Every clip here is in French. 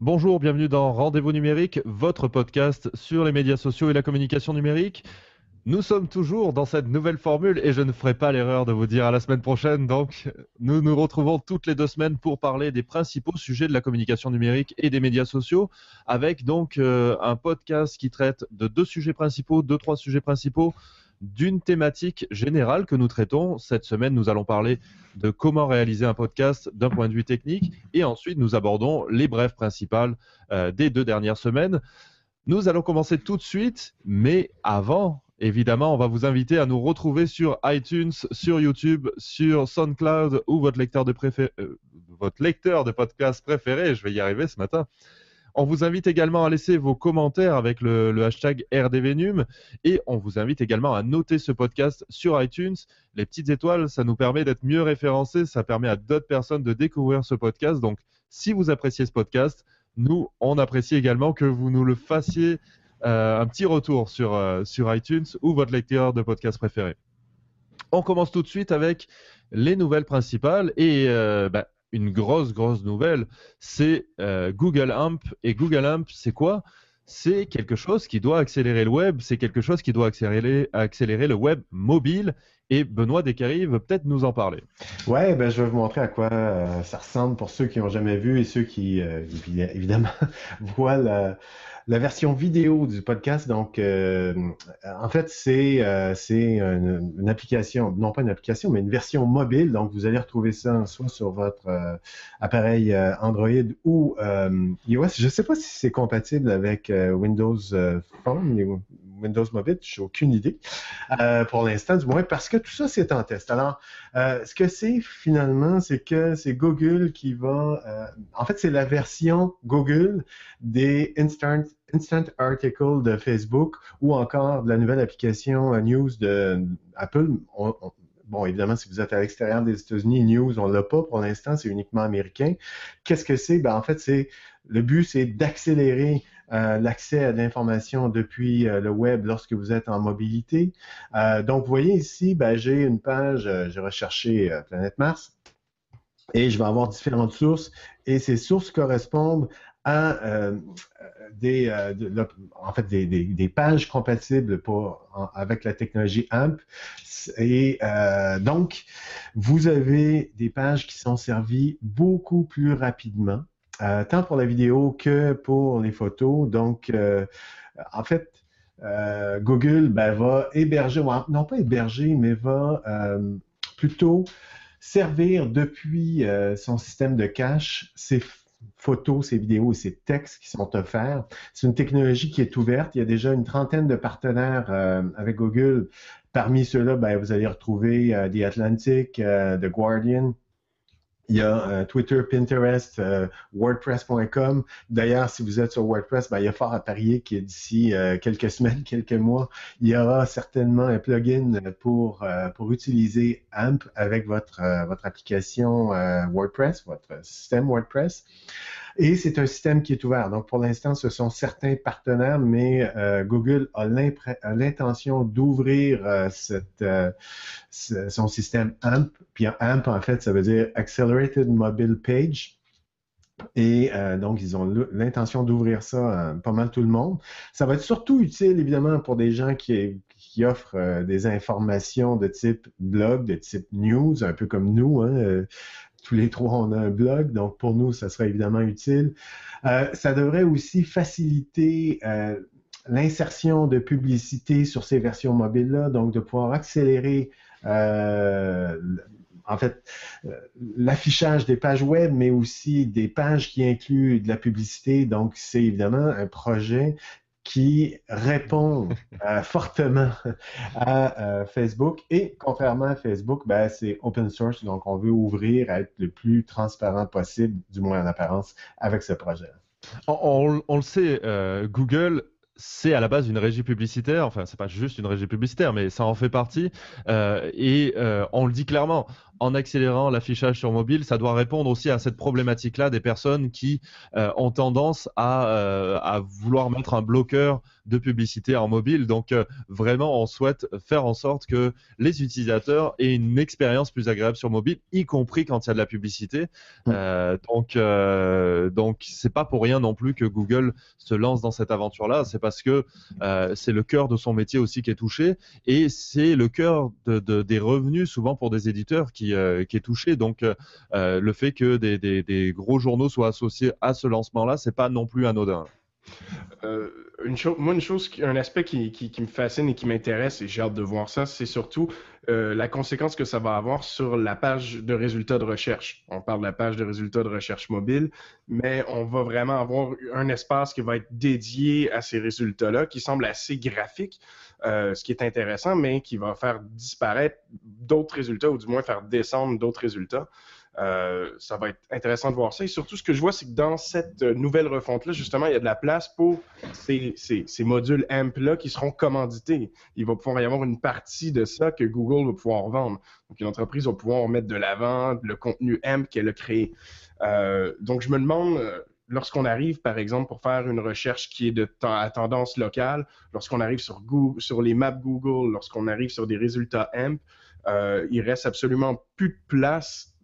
Bonjour, bienvenue dans Rendez-vous numérique, votre podcast sur les médias sociaux et la communication numérique. Nous sommes toujours dans cette nouvelle formule et je ne ferai pas l'erreur de vous dire à la semaine prochaine. Donc, nous nous retrouvons toutes les deux semaines pour parler des principaux sujets de la communication numérique et des médias sociaux, avec donc euh, un podcast qui traite de deux sujets principaux, deux trois sujets principaux d'une thématique générale que nous traitons. Cette semaine, nous allons parler de comment réaliser un podcast d'un point de vue technique et ensuite nous abordons les brèves principales euh, des deux dernières semaines. Nous allons commencer tout de suite, mais avant, évidemment, on va vous inviter à nous retrouver sur iTunes, sur YouTube, sur SoundCloud ou votre lecteur de, euh, votre lecteur de podcast préféré. Je vais y arriver ce matin. On vous invite également à laisser vos commentaires avec le, hashtag RDVNUM et on vous invite également à noter ce podcast sur iTunes. Les petites étoiles, ça nous permet d'être mieux référencés, ça permet à d'autres personnes de découvrir ce podcast. Donc, si vous appréciez ce podcast, nous, on apprécie également que vous nous le fassiez euh, un petit retour sur, euh, sur iTunes ou votre lecteur de podcast préféré. On commence tout de suite avec les nouvelles principales et euh, bah, une grosse, grosse nouvelle, c'est euh, Google Amp. Et Google Amp, c'est quoi? C'est quelque chose qui doit accélérer le web, c'est quelque chose qui doit accélérer, accélérer le web mobile. Et Benoît Descaries veut peut-être nous en parler. Ouais, ben, je vais vous montrer à quoi euh, ça ressemble pour ceux qui n'ont jamais vu et ceux qui, euh, évidemment, voient la, version vidéo du podcast, donc, euh, en fait, c'est euh, une, application, non pas une application, mais une version mobile. Donc, vous allez retrouver ça soit sur votre appareil Android ou iOS. Je ne sais pas si c'est compatible avec Windows Phone, Windows Mobile, je n'ai aucune idée pour l'instant, du moins, parce que tout ça, c'est en test. Alors, ce que c'est finalement, c'est que c'est Google qui va... en fait, c'est la version Google des Instant Instant Article de Facebook ou encore de la nouvelle application euh, News de Apple. bon, évidemment, si vous êtes à l'extérieur des États-Unis, News, on l'a pas pour l'instant, c'est uniquement américain. Qu'est-ce que c'est? Ben, en fait, c'est le but, c'est d'accélérer euh, l'accès à l'information depuis euh, le web lorsque vous êtes en mobilité. donc, vous voyez ici, ben, j'ai une page, j'ai recherché Planète Mars et je vais avoir différentes sources et ces sources correspondent à euh, des, euh, en fait, des, des, pages compatibles pour, avec la technologie AMP. Et euh, donc, vous avez des pages qui sont servies beaucoup plus rapidement, tant pour la vidéo que pour les photos. Donc, en fait, Google ben, va héberger, non pas héberger, mais va plutôt servir depuis son système de cache ces photos, ces vidéos et ces textes qui sont offerts. C'est une technologie qui est ouverte. Il y a déjà une trentaine de partenaires euh, avec Google. Parmi ceux-là, ben, vous allez retrouver euh, The Atlantic, euh, The Guardian, il y a euh, Twitter, Pinterest, euh, WordPress.com. D'ailleurs, si vous êtes sur WordPress, ben, il y a fort à parier que d'ici euh, quelques semaines, quelques mois, il y aura certainement un plugin pour, pour utiliser AMP avec votre, votre application WordPress, votre système WordPress. Et c'est un système qui est ouvert. Donc, pour l'instant, ce sont certains partenaires, mais euh, Google a l'intention d'ouvrir euh, euh, son système AMP. Puis AMP, en fait, ça veut dire Accelerated Mobile Page. Et donc, ils ont l'intention d'ouvrir ça à pas mal tout le monde. Ça va être surtout utile, évidemment, pour des gens qui, offrent des informations de type blog, de type news, un peu comme nous. Hein, tous les trois, on a un blog, donc pour nous, ça serait évidemment utile. Euh, ça devrait aussi faciliter euh, l'insertion de publicité sur ces versions mobiles-là, donc de pouvoir accélérer euh, en fait, l'affichage des pages web, mais aussi des pages qui incluent de la publicité. Donc, c'est évidemment un projet qui répond euh, fortement à euh, Facebook. Et contrairement à Facebook, ben, c'est open source, donc on veut ouvrir à être le plus transparent possible, du moins en apparence, avec ce projet. On, on, le sait, euh, Google c'est à la base une régie publicitaire, enfin c'est pas juste une régie publicitaire, mais ça en fait partie. et on le dit clairement, en accélérant l'affichage sur mobile, ça doit répondre aussi à cette problématique-là des personnes qui euh, ont tendance à, euh, à, vouloir mettre un bloqueur de publicité en mobile. Donc euh, vraiment, on souhaite faire en sorte que les utilisateurs aient une expérience plus agréable sur mobile, y compris quand il y a de la publicité. Mm. Euh, donc donc c'est pas pour rien non plus que Google se lance dans cette aventure-là. C'est parce que c'est le cœur de son métier aussi qui est touché et c'est le cœur de, de, des revenus souvent pour des éditeurs qui, qui est touché. Donc le fait que des, gros journaux soient associés à ce lancement-là, c'est pas non plus anodin. Euh, une chose, moi, une chose, un aspect qui, me fascine et qui m'intéresse, et j'ai hâte de voir ça, c'est surtout euh, la conséquence que ça va avoir sur la page de résultats de recherche. On parle de la page de résultats de recherche mobile, mais on va vraiment avoir un espace qui va être dédié à ces résultats-là, qui semble assez graphique, euh, ce qui est intéressant, mais qui va faire disparaître d'autres résultats, ou du moins faire descendre d'autres résultats. Euh, ça va être intéressant de voir ça. Et surtout, ce que je vois, c'est que dans cette nouvelle refonte-là, justement, il y a de la place pour ces, modules AMP-là qui seront commandités. Il va pouvoir y avoir une partie de ça que Google va pouvoir vendre. Donc, une entreprise va pouvoir mettre de l'avant le contenu AMP qu'elle a créé. Euh, donc, je me demande, euh, lorsqu'on arrive, par exemple, pour faire une recherche qui est à tendance locale, lorsqu'on arrive sur, les maps Google, lorsqu'on arrive sur des résultats AMP, il reste absolument plus de place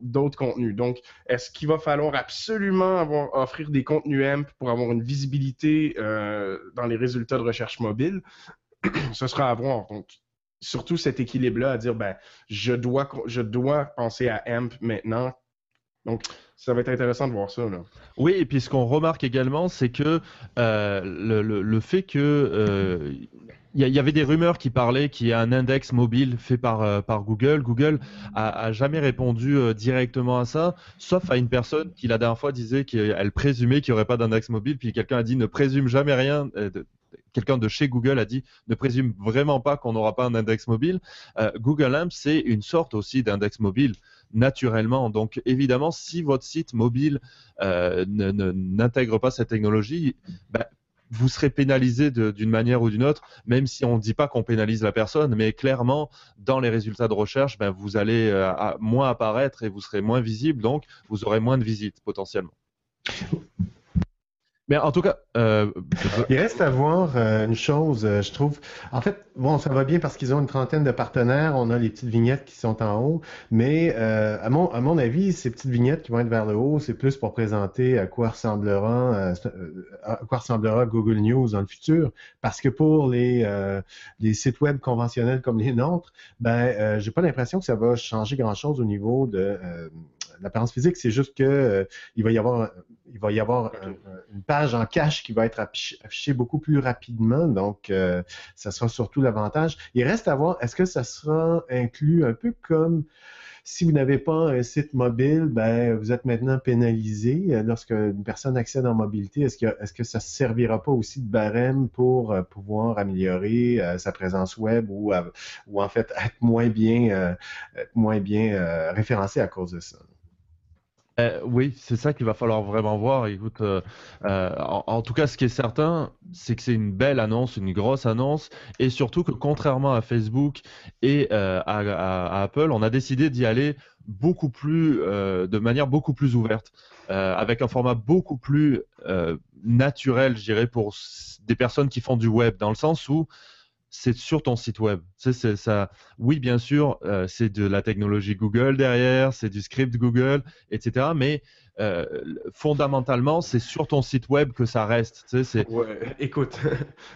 d'autres contenus. Donc, est-ce qu'il va falloir absolument offrir des contenus AMP pour avoir une visibilité euh, dans les résultats de recherche mobile? Ce sera à voir. Donc, surtout cet équilibre-là à dire, ben, je dois, je dois penser à AMP maintenant. Donc, ça va être intéressant de voir ça. Oui, et puis ce qu'on remarque également, c'est que euh, le, le, fait que euh, il y, avait des rumeurs qui parlaient qu'il y a un index mobile fait par, euh, Google. Google a, jamais répondu euh, directement à ça, sauf à une personne qui la dernière fois disait qu'elle présumait qu'il n'y aurait pas d'index mobile, puis quelqu'un a dit ne présume jamais rien. Euh, quelqu'un de chez Google a dit ne présume vraiment pas qu'on n'aura pas un index mobile. Google Amp, c'est une sorte aussi d'index mobile naturellement. Donc évidemment, si votre site mobile n'intègre pas cette technologie, ben, vous serez pénalisé d'une manière ou d'une autre, même si on ne dit pas qu'on pénalise la personne, mais clairement, dans les résultats de recherche, ben, vous allez euh, moins apparaître et vous serez moins visible, donc vous aurez moins de visites potentiellement. Mais en tout cas, euh, il reste à voir euh, une chose, euh, je trouve. En fait, bon, ça va bien parce qu'ils ont une trentaine de partenaires. On a les petites vignettes qui sont en haut, mais à mon à mon avis, ces petites vignettes qui vont être vers le haut, c'est plus pour présenter à quoi ressemblera à quoi ressemblera Google News dans le futur. Parce que pour les les sites web conventionnels comme les nôtres, ben, j'ai pas l'impression que ça va changer grand chose au niveau de l'apparence physique. C'est juste que il va y avoir il va y avoir une page en cache qui va être affichée beaucoup plus rapidement. Donc, euh, ça sera surtout l'avantage. Il reste à voir, est-ce que ça sera inclus un peu comme si vous n'avez pas un site mobile, ben, vous êtes maintenant pénalisé euh, lorsque une personne accède en mobilité. Est-ce que, est-ce que ça ne servira pas aussi de barème pour euh, pouvoir améliorer sa présence web ou, ou en fait être moins bien, être moins bien référencé à cause de ça? Euh, oui, c'est ça qu'il va falloir vraiment voir. Écoute, euh, euh, en, tout cas, ce qui est certain, c'est que c'est une belle annonce, une grosse annonce, et surtout que contrairement à Facebook et à, Apple, on a décidé d'y aller beaucoup plus, de manière beaucoup plus ouverte, avec un format beaucoup plus naturel, je dirais, pour des personnes qui font du web, dans le sens où c'est sur ton site web. C'est, ça. Oui, bien sûr, euh, c'est de la technologie Google derrière, c'est du script Google, etc. Mais euh, fondamentalement, c'est sur ton site web que ça reste. Tu sais, écoute,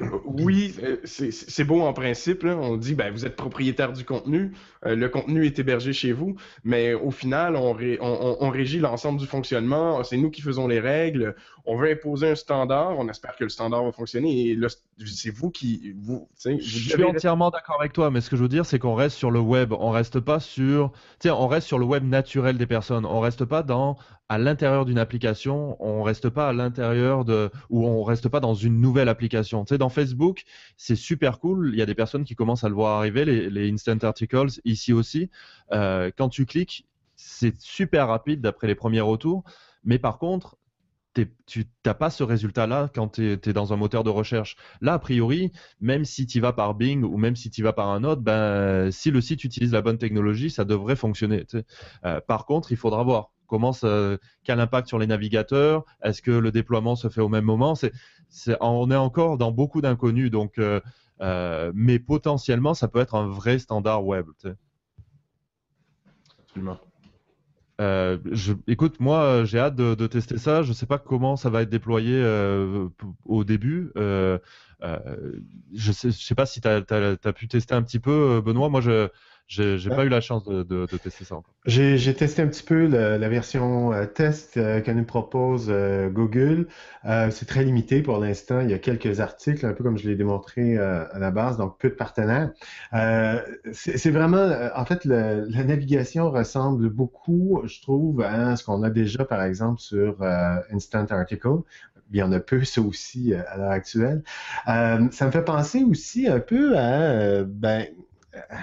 oui, euh, c'est beau en principe. On dit, ben, vous êtes propriétaire du contenu, euh, le contenu est hébergé chez vous, mais au final, on, on, régit l'ensemble du fonctionnement. C'est nous qui faisons les règles. On veut imposer un standard. On espère que le standard va fonctionner. Et c'est vous qui, vous, vous Je suis entièrement d'accord avec toi, mais ce que je veux dire, c'est qu'on reste sur le web. On reste pas sur, on reste sur le web naturel des personnes. On reste pas dans à l'intérieur d'une application, on reste pas à l'intérieur de ou on reste pas dans une nouvelle application. Tu sais, dans Facebook, c'est super cool. Il y a des personnes qui commencent à le voir arriver, les, instant articles ici aussi. Euh, quand tu cliques, c'est super rapide d'après les premiers retours. Mais par contre, tu n'as pas ce résultat-là quand tu es, dans un moteur de recherche. Là, a priori, même si tu vas par Bing ou même si tu vas par un autre, ben, si le site utilise la bonne technologie, ça devrait fonctionner. Euh, par contre, il faudra voir comment quel impact sur les navigateurs, est-ce que le déploiement se fait au même moment? On est encore dans beaucoup d'inconnus, donc, euh, euh, mais potentiellement, ça peut être un vrai standard web. Absolument. Euh, écoute, moi, j'ai hâte de, tester ça. Je ne sais pas comment ça va être déployé euh, au début. Euh, je ne sais, sais, pas si tu as, pu tester un petit peu, Benoît. Moi, je, j'ai pas eu la chance de, tester ça encore. J'ai testé un petit peu la, version euh, test euh, que nous propose euh, Google. c'est très limité pour l'instant. Il y a quelques articles, un peu comme je l'ai démontré à la base, donc peu de partenaires. c'est vraiment, en fait, la navigation ressemble beaucoup, je trouve, à ce qu'on a déjà, par exemple, sur Instant Article. Il y en a peu, ça aussi, à l'heure actuelle. ça me fait penser aussi un peu à, ben,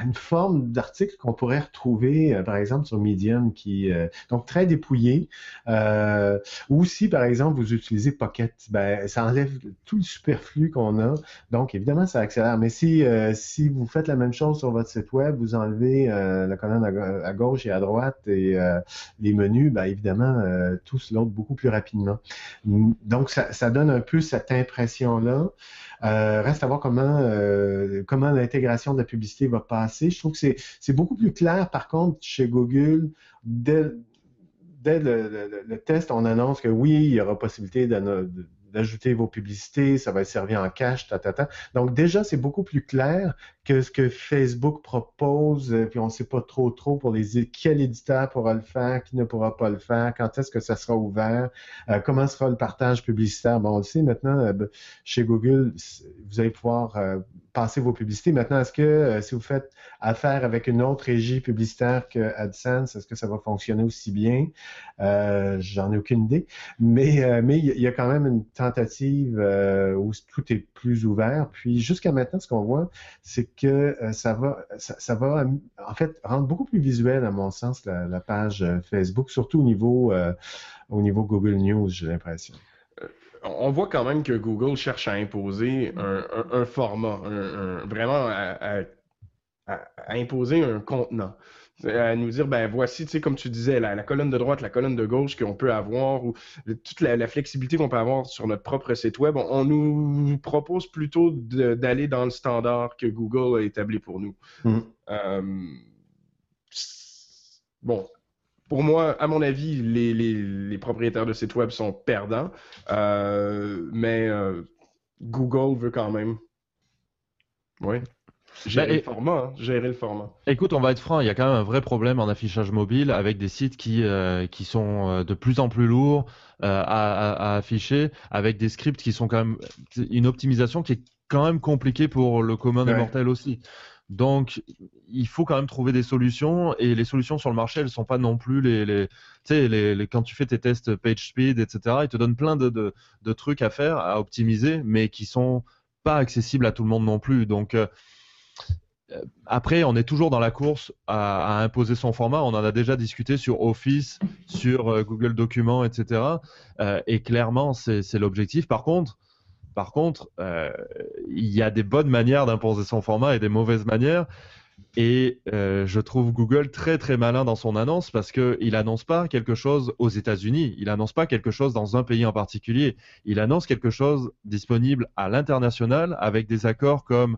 une forme d'article qu'on pourrait retrouver, euh, par exemple, sur Medium, qui euh, donc très dépouillé. Euh, ou si, par exemple, vous utilisez Pocket, ben, ça enlève tout le superflu qu'on a. Donc, évidemment, ça accélère. Mais si, si vous faites la même chose sur votre site web, vous enlevez la colonne à, gauche et à droite et les menus, ben, évidemment, tout se load beaucoup plus rapidement. Donc, ça, ça donne un peu cette impression-là. Euh, reste à voir comment, euh, comment l'intégration de la publicité va passer. Je trouve que c'est beaucoup plus clair, par contre, chez Google, dès, dès le, test, on annonce que oui, il y aura possibilité d'ajouter vos publicités, ça va être servi en cache, ta, ta, ta. Donc déjà, c'est beaucoup plus clair que ce que Facebook propose, euh, puis on ne sait pas trop trop pour les quel éditeur pourra le faire, qui ne pourra pas le faire, quand est-ce que ça sera ouvert, euh, comment sera le partage publicitaire. Bon, on le sait maintenant, euh, chez Google, vous allez pouvoir passer vos publicités. Maintenant, est-ce que si vous faites affaire avec une autre régie publicitaire que AdSense, est-ce que ça va fonctionner aussi bien? J'en ai aucune idée. Mais mais il y a quand même une tentative où tout est plus ouvert. Puis jusqu'à maintenant, ce qu'on voit, c'est que euh, ça va, ça, va en fait rendre beaucoup plus visuel, à mon sens, la, page euh, Facebook, surtout au niveau, euh, au niveau Google News, j'ai l'impression. On voit quand même que Google cherche à imposer un, format, vraiment à, imposer un contenant à nous dire, ben voici, tu sais, comme tu disais, la, colonne de droite, la colonne de gauche qu'on peut avoir, ou toute la, flexibilité qu'on peut avoir sur notre propre site web, on, nous propose plutôt d'aller dans le standard que Google a établi pour nous. Mm. Euh, bon, pour moi, à mon avis, les, propriétaires de sites web sont perdants, euh, mais euh, Google veut quand même. Oui. Gérer, le format, hein. gérer le format. Écoute, on va être franc, il y a quand même un vrai problème en affichage mobile avec des sites qui, euh, qui sont euh, de plus en plus lourds euh, à, afficher, avec des scripts qui sont quand même une optimisation qui est quand même compliquée pour le commun des mortels aussi. Donc, il faut quand même trouver des solutions et les solutions sur le marché, elles sont pas non plus les, les tu sais, les, quand tu fais tes tests PageSpeed, etc., ils te donnent plein de, de, de, trucs à faire, à optimiser, mais qui sont pas accessibles à tout le monde non plus. Donc, euh, après, on est toujours dans la course à, imposer son format. On en a déjà discuté sur Office, sur euh, Google Documents, etc. Euh, et clairement, c'est l'objectif. Par contre, par contre, il y a des bonnes manières d'imposer son format et des mauvaises manières. Et je trouve Google très très malin dans son annonce parce qu'il n'annonce pas quelque chose aux États-Unis, il n'annonce pas quelque chose dans un pays en particulier, il annonce quelque chose disponible à l'international avec des accords comme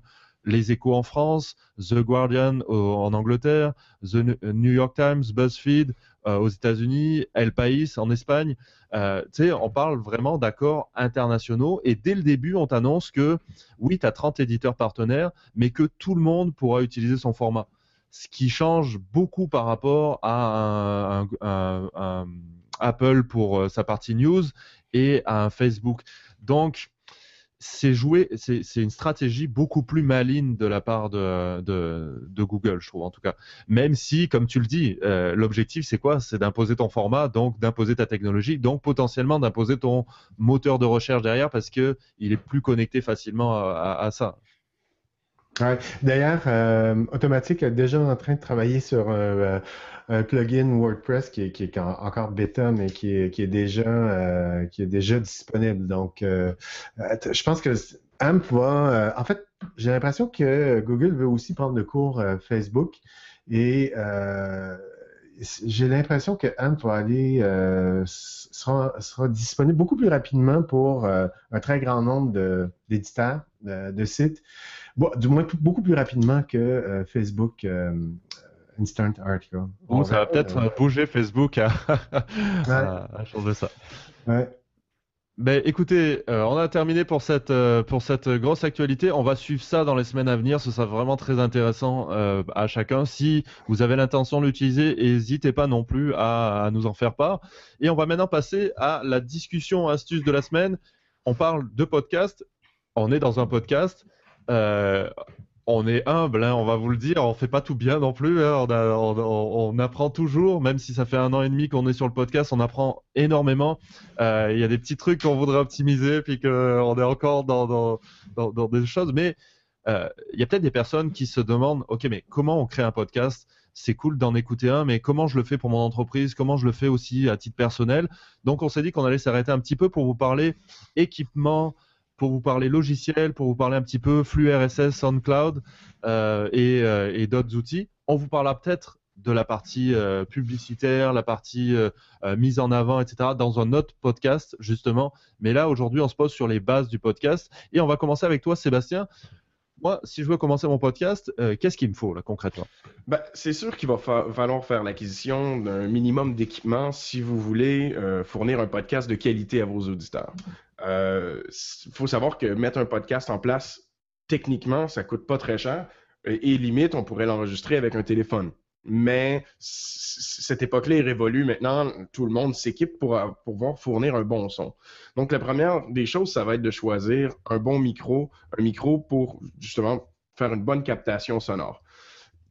les Échos en France, The Guardian en Angleterre, The New York Times, BuzzFeed euh, aux États-Unis, El País en Espagne. Euh, on parle vraiment d'accords internationaux et dès le début, on t'annonce que oui, tu as 30 éditeurs partenaires, mais que tout le monde pourra utiliser son format. Ce qui change beaucoup par rapport à un Apple pour euh, sa partie news et à un Facebook. Donc, c'est joué, c'est une stratégie beaucoup plus maligne de la part de, Google, je trouve en tout cas. Même si, comme tu le dis, euh, l'objectif c'est quoi? C'est d'imposer ton format, donc d'imposer ta technologie, donc potentiellement d'imposer ton moteur de recherche derrière parce que il est plus connecté facilement à, ça. D'ailleurs, euh, est déjà en train de travailler sur un, euh, plugin WordPress qui est, encore bêta, mais qui est, déjà, qui est déjà disponible. Donc, je pense que AMP va. en fait, j'ai l'impression que Google veut aussi prendre le cours Facebook et j'ai l'impression que AMP va aller sera, disponible beaucoup plus rapidement pour un très grand nombre d'éditeurs de sites du moins beaucoup plus rapidement que euh, Facebook euh, Instant Article. ça va peut-être euh, bouger Facebook à, changer ça. Ouais. Ben, écoutez, on a terminé pour cette, pour cette grosse actualité. On va suivre ça dans les semaines à venir. Ce sera vraiment très intéressant à chacun. Si vous avez l'intention de l'utiliser, n'hésitez pas non plus à, à, nous en faire part. Et on va maintenant passer à la discussion astuce de la semaine. On parle de podcast. On est dans un podcast. Euh, on est humble, hein, on va vous le dire, on fait pas tout bien non plus. Hein. on, apprend toujours, même si ça fait un an et demi qu'on est sur le podcast, on apprend énormément. Euh, il y a des petits trucs qu'on voudrait optimiser, puis qu'on est encore dans, des choses. Mais euh, il y a peut-être des personnes qui se demandent, ok, mais comment on crée un podcast? C'est cool d'en écouter un, mais comment je le fais pour mon entreprise, comment je le fais aussi à titre personnel? Donc on s'est dit qu'on allait s'arrêter un petit peu pour vous parler équipement, pour vous parler logiciel, pour vous parler un petit peu flux RSS, SoundCloud euh, euh, et, d'autres outils. On vous parlera peut-être de la partie euh, publicitaire, la partie mise en avant, etc. dans un autre podcast justement. Mais là aujourd'hui, on se pose sur les bases du podcast et on va commencer avec toi, Sébastien moi, si je veux commencer mon podcast, qu'est-ce qu'il me faut là concrètement? Ben, C'est sûr qu'il va falloir faire l'acquisition d'un minimum d'équipement si vous voulez fournir un podcast de qualité à vos auditeurs. Il euh, faut savoir que mettre un podcast en place, techniquement, ça coûte pas très cher. Et, limite, on pourrait l'enregistrer avec un téléphone. Mais cette époque-là est révolue. Maintenant, tout le monde s'équipe pour, pouvoir fournir un bon son. Donc, la première des choses, ça va être de choisir un bon micro, un micro pour justement faire une bonne captation sonore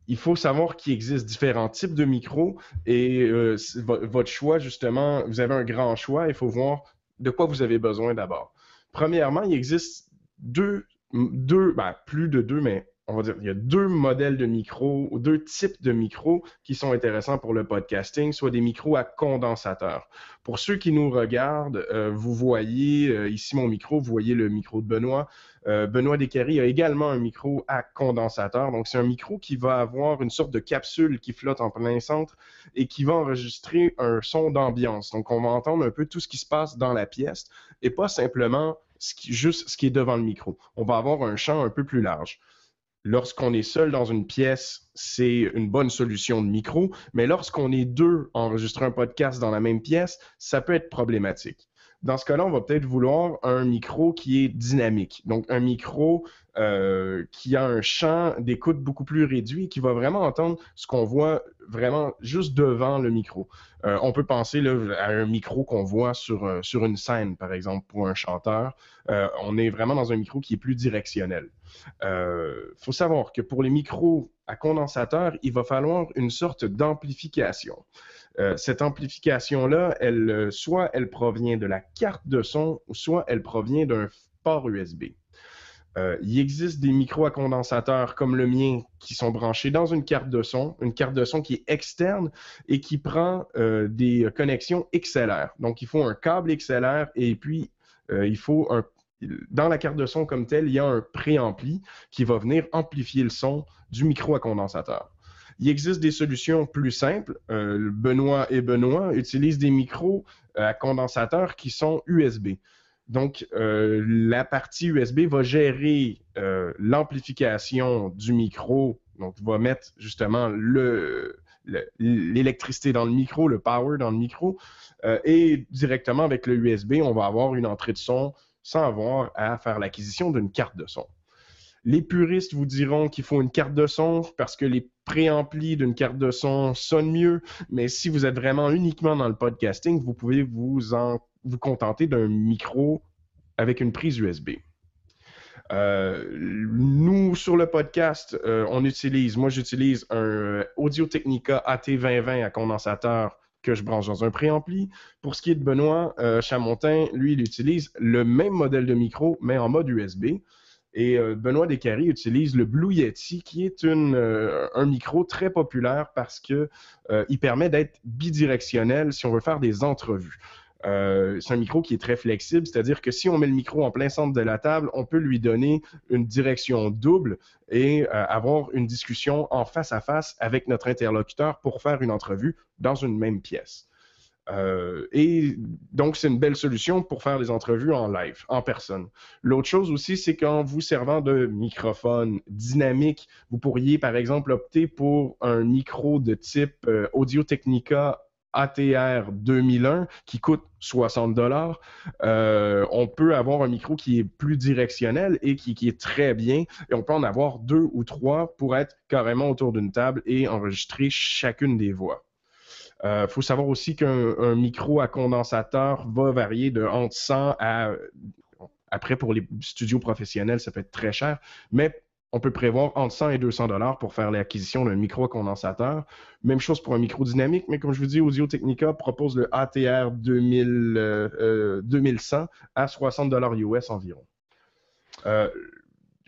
il faut savoir qu'il existe différents types de micros et euh, votre choix, justement, vous avez un grand choix. Il faut voir de quoi vous avez besoin d'abord. Premièrement, il existe deux, deux ben, plus de deux, mais on va dire, il y a deux modèles de micros, deux types de micros qui sont intéressants pour le podcasting, soit des micros à condensateur. Pour ceux qui nous regardent, euh, vous voyez euh, ici mon micro, vous voyez le micro de Benoît. Euh, Benoît Descaries a également un micro à condensateur. Donc, c'est un micro qui va avoir une sorte de capsule qui flotte en plein centre et qui va enregistrer un son d'ambiance. Donc, on va entendre un peu tout ce qui se passe dans la pièce et pas simplement juste ce qui est devant le micro. On va avoir un champ un peu plus large. Lorsqu'on est seul dans une pièce, c'est une bonne solution de micro, mais lorsqu'on est deux enregistrer un podcast dans la même pièce, ça peut être problématique. Dans ce cas-là, on va peut-être vouloir un micro qui est dynamique. Donc, un micro euh, qui a un champ d'écoute beaucoup plus réduit, qui va vraiment entendre ce qu'on voit vraiment juste devant le micro. Euh, on peut penser à un micro qu'on voit euh, sur une scène, par exemple, pour un chanteur. on est vraiment dans un micro qui est plus directionnel. Il faut savoir que pour les micros à condensateur, il va falloir une sorte d'amplification. Euh, cette amplification-là, elle, euh, soit elle provient de la carte de son, soit elle provient d'un port USB. Euh, il existe des micros à condensateur comme le mien qui sont branchés dans une carte de son, une carte de son qui est externe et qui prend des connexions XLR. Donc, il faut un câble XLR et puis il faut un dans la carte de son comme telle, il y a un préampli qui va venir amplifier le son du micro à condensateur. Il existe des solutions plus simples. Euh, Benoît et Benoît utilisent des micros euh, à condensateur qui sont USB. Donc, euh, la partie USB va gérer l'amplification du micro, donc va mettre justement l'électricité dans le micro, le power dans le micro, et directement avec le USB, on va avoir une entrée de son sans avoir à faire l'acquisition d'une carte de son. Les puristes vous diront qu'il faut une carte de son parce que les préamplis d'une carte de son sonnent mieux, mais si vous êtes vraiment uniquement dans le podcasting, vous pouvez vous, vous contenter d'un micro avec une prise USB. Euh, nous, sur le podcast, euh, on utilise, moi j'utilise un Audio Technica AT2020 à condensateur que je branche dans un préampli. Pour ce qui est de Benoît euh, Chamontin, lui, il utilise le même modèle de micro, mais en mode USB. Et Benoît Descaries utilise le Blue Yeti, qui est un micro très populaire parce que il permet d'être bidirectionnel si on veut faire des entrevues. Euh, c'est un micro qui est très flexible, c'est-à-dire que si on met le micro en plein centre de la table, on peut lui donner une direction double et euh, avoir une discussion en face à face avec notre interlocuteur pour faire une entrevue dans une même pièce. Euh, et donc, c'est une belle solution pour faire des entrevues en live, en personne. L'autre chose aussi, c'est qu'en vous servant de microphone dynamique, vous pourriez, par exemple, opter pour un micro de type Audio Technica ATR 2001 qui coûte 60 dollars. Euh, on peut avoir un micro qui est plus directionnel et qui, est très bien. Et on peut en avoir deux ou trois pour être carrément autour d'une table et enregistrer chacune des voix. Il euh, faut savoir aussi qu'un micro à condensateur va varier de entre 100 à après, pour les studios professionnels, ça peut être très cher, mais on peut prévoir entre 100 et 200 dollars pour faire l'acquisition d'un micro condensateur. Même chose pour un micro dynamique, mais comme je vous dis, Audio Technica propose le ATR 2000, 2100 à 60 dollars US environ. Euh,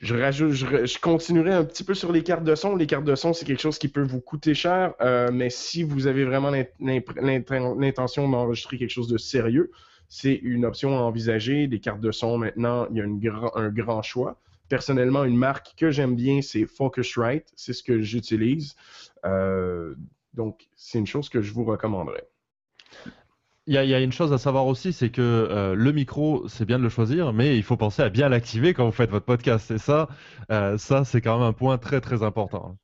je, continuerai un petit peu sur les cartes de son. Les cartes de son, c'est quelque chose qui peut vous coûter cher, euh, mais si vous avez vraiment l'intention d'enregistrer quelque chose de sérieux, c'est une option à envisager. Des cartes de son, maintenant, il y a un grand choix. Personnellement, une marque que j'aime bien, c'est Focusrite. C'est ce que j'utilise. Euh, donc, c'est une chose que je vous recommanderais. Il y, a, une chose à savoir aussi, c'est que euh, le micro, c'est bien de le choisir, mais il faut penser à bien l'activer quand vous faites votre podcast. Et ça, euh, ça c'est quand même un point très très important.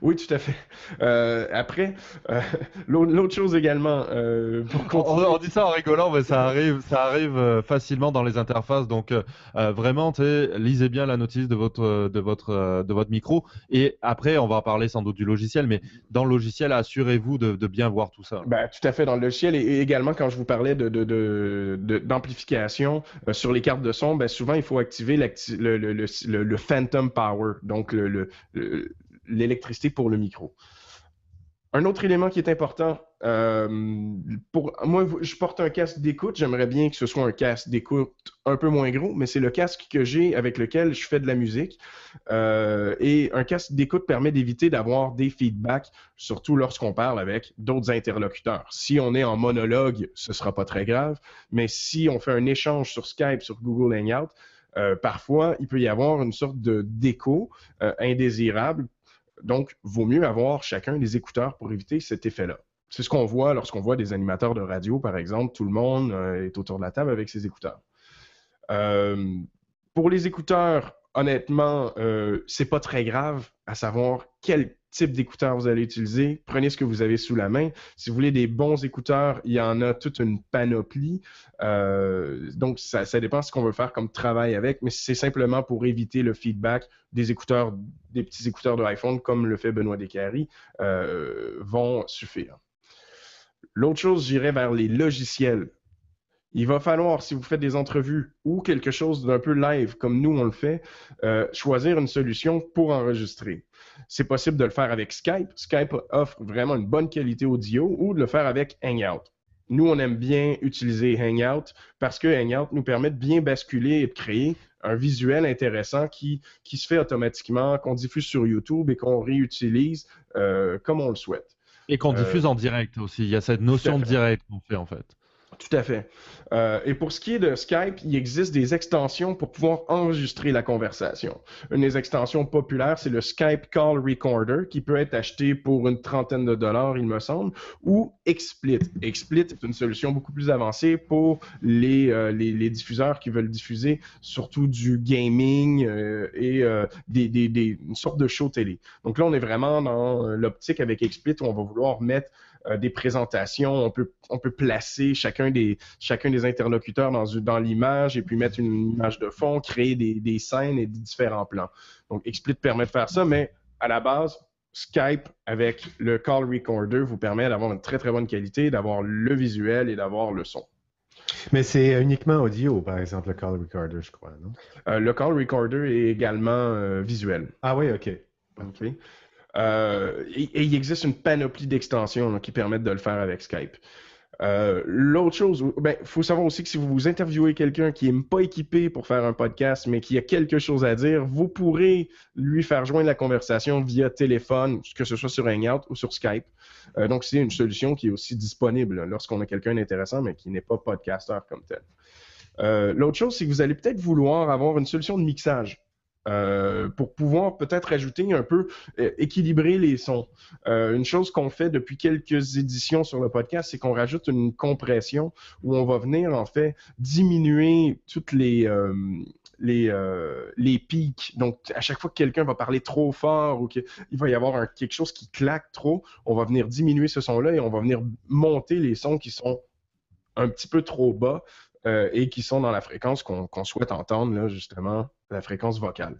Oui, tout à fait. Euh, après, euh, l'autre chose également. Euh, on, dit ça en rigolant, mais ça arrive, ça arrive facilement dans les interfaces. Donc vraiment, lisez bien la notice de votre, de votre, de votre micro. Et après, on va parler sans doute du logiciel, mais dans le logiciel, assurez-vous de, bien voir tout ça. Ben, tout à fait dans le logiciel et, également quand je vous parlais de, d'amplification sur les cartes de son, ben, souvent il faut activer le, le, le, Phantom Power, donc le, l'électricité pour le micro. Un autre élément qui est important, euh, pour moi, je porte un casque d'écoute. J'aimerais bien que ce soit un casque d'écoute un peu moins gros, mais c'est le casque que j'ai avec lequel je fais de la musique. Euh, et un casque d'écoute permet d'éviter d'avoir des feedbacks, surtout lorsqu'on parle avec d'autres interlocuteurs. Si on est en monologue, ce sera pas très grave, mais si on fait un échange sur Skype, sur Google Hangout, euh, parfois, il peut y avoir une sorte de d'écho indésirable donc, vaut mieux avoir chacun des écouteurs pour éviter cet effet-là. C'est ce qu'on voit lorsqu'on voit des animateurs de radio, par exemple. Tout le monde euh, est autour de la table avec ses écouteurs. Euh, pour les écouteurs, honnêtement, euh, c'est pas très grave à savoir quel type d'écouteurs vous allez utiliser. Prenez ce que vous avez sous la main. Si vous voulez des bons écouteurs, il y en a toute une panoplie. Euh, donc, ça, dépend de ce qu'on veut faire comme travail avec, mais c'est simplement pour éviter le feedback des écouteurs, des petits écouteurs de iPhone, comme le fait Benoît Descaries, euh, vont suffire. L'autre chose, j'irai vers les logiciels. Il va falloir, si vous faites des entrevues ou quelque chose d'un peu live, comme nous on le fait, euh, choisir une solution pour enregistrer. C'est possible de le faire avec Skype. Skype offre vraiment une bonne qualité audio ou de le faire avec Hangout. Nous, on aime bien utiliser Hangout parce que Hangout nous permet de bien basculer et de créer un visuel intéressant qui, qui se fait automatiquement, qu'on diffuse sur YouTube et qu'on réutilise euh, comme on le souhaite. Et qu'on diffuse euh, en direct aussi. Il y a cette notion de direct qu'on fait en fait. Tout à fait. Euh, et pour ce qui est de Skype, il existe des extensions pour pouvoir enregistrer la conversation. Une des extensions populaires, c'est le Skype Call Recorder, qui peut être acheté pour une trentaine de dollars, il me semble, ou XSplit. XSplit est une solution beaucoup plus avancée pour les, euh, les, diffuseurs qui veulent diffuser surtout du gaming euh, et des, des, des, une sorte de show télé. Donc là, on est vraiment dans l'optique avec XSplit où on va vouloir mettre euh, des présentations. On peut, on peut placer chacun des, chacun des interlocuteurs dans, dans l'image et puis mettre une image de fond, créer des, des scènes et des différents plans. Donc, Xsplit permet de faire ça, mais à la base, Skype avec le call recorder vous permet d'avoir une très très bonne qualité, d'avoir le visuel et d'avoir le son. Mais c'est uniquement audio, par exemple, le call recorder, je crois, non? Euh, le call recorder est également euh, visuel. Ah oui, OK. OK. Euh, et, il existe une panoplie d'extensions qui permettent de le faire avec Skype. Euh, l'autre chose, il ben, faut savoir aussi que si vous interviewez quelqu'un qui n'est pas équipé pour faire un podcast, mais qui a quelque chose à dire, vous pourrez lui faire joindre la conversation via téléphone, que ce soit sur Hangout ou sur Skype. Euh, donc, c'est une solution qui est aussi disponible lorsqu'on a quelqu'un d'intéressant, mais qui n'est pas podcaster comme tel. Euh, l'autre chose, c'est que vous allez peut-être vouloir avoir une solution de mixage. Euh, pour pouvoir peut-être ajouter un peu, euh, équilibrer les sons. Euh, une chose qu'on fait depuis quelques éditions sur le podcast, c'est qu'on rajoute une compression où on va venir en fait diminuer toutes les les, les pics. Donc, à chaque fois que quelqu'un va parler trop fort ou qu'il va y avoir quelque chose qui claque trop, on va venir diminuer ce son-là et on va venir monter les sons qui sont un petit peu trop bas et qui sont dans la fréquence qu'on souhaite entendre, justement, la fréquence vocale.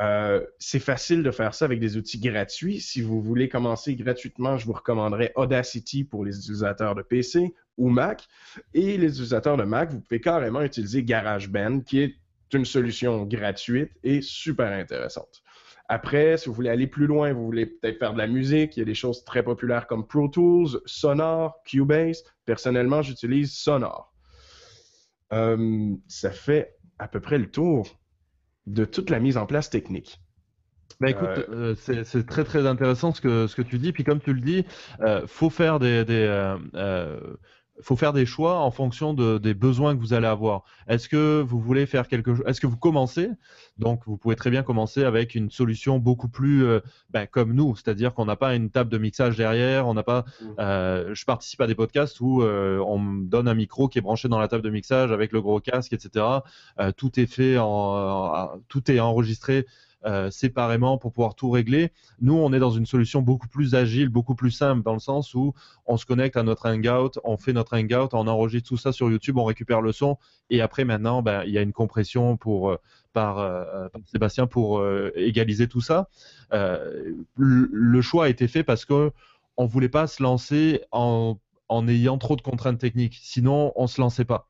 Euh, c'est facile de faire ça avec des outils gratuits. Si vous voulez commencer gratuitement, je vous recommanderais Audacity pour les utilisateurs de PC ou Mac. Et les utilisateurs de Mac, vous pouvez carrément utiliser GarageBand, qui est une solution gratuite et super intéressante. Après, si vous voulez aller plus loin, vous voulez peut-être faire de la musique, il y a des choses très populaires comme Pro Tools, Sonor, Cubase. Personnellement, j'utilise Sonor. Euh, ça fait à peu près le tour de toute la mise en place technique. Bah écoute, euh, euh, c'est très très intéressant ce que, ce que tu dis. Puis comme tu le dis, euh, faut faire des, des faut faire des choix en fonction de, des besoins que vous allez avoir. Est-ce que vous voulez faire quelque chose Est-ce que vous commencez? Donc, vous pouvez très bien commencer avec une solution beaucoup plus euh, ben, comme nous, c'est-à-dire qu'on n'a pas une table de mixage derrière, on n'a pas. Mmh. Euh, je participe à des podcasts où euh, on me donne un micro qui est branché dans la table de mixage avec le gros casque, etc. tout est fait en, tout est enregistré euh, séparément pour pouvoir tout régler. Nous, on est dans une solution beaucoup plus agile, beaucoup plus simple, dans le sens où on se connecte à notre Hangout, on fait notre Hangout, on enregistre tout ça sur YouTube, on récupère le son, et après maintenant, ben, il y a une compression pour, euh, par, euh, par, Sébastien pour égaliser tout ça. le choix a été fait parce que on voulait pas se lancer en, en ayant trop de contraintes techniques, sinon on se lançait pas.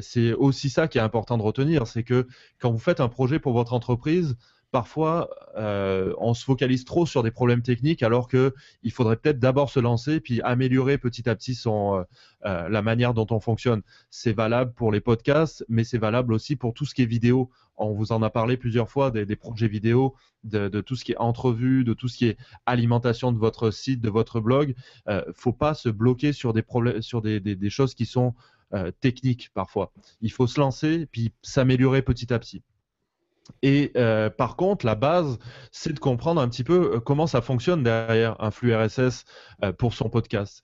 c'est aussi ça qui est important de retenir, c'est que quand vous faites un projet pour votre entreprise, parfois euh, on se focalise trop sur des problèmes techniques alors qu'il faudrait peut-être d'abord se lancer puis améliorer petit à petit euh, euh, la manière dont on fonctionne. C'est valable pour les podcasts, mais c'est valable aussi pour tout ce qui est vidéo. On vous en a parlé plusieurs fois des, projets vidéo, de, tout ce qui est entrevue, de tout ce qui est alimentation de votre site, de votre blog. Euh, faut pas se bloquer sur des problèmes, sur des choses qui sont techniques parfois. Il faut se lancer puis s'améliorer petit à petit. Et euh, par contre, la base, c'est de comprendre un petit peu euh, comment ça fonctionne derrière un flux RSS euh, pour son podcast.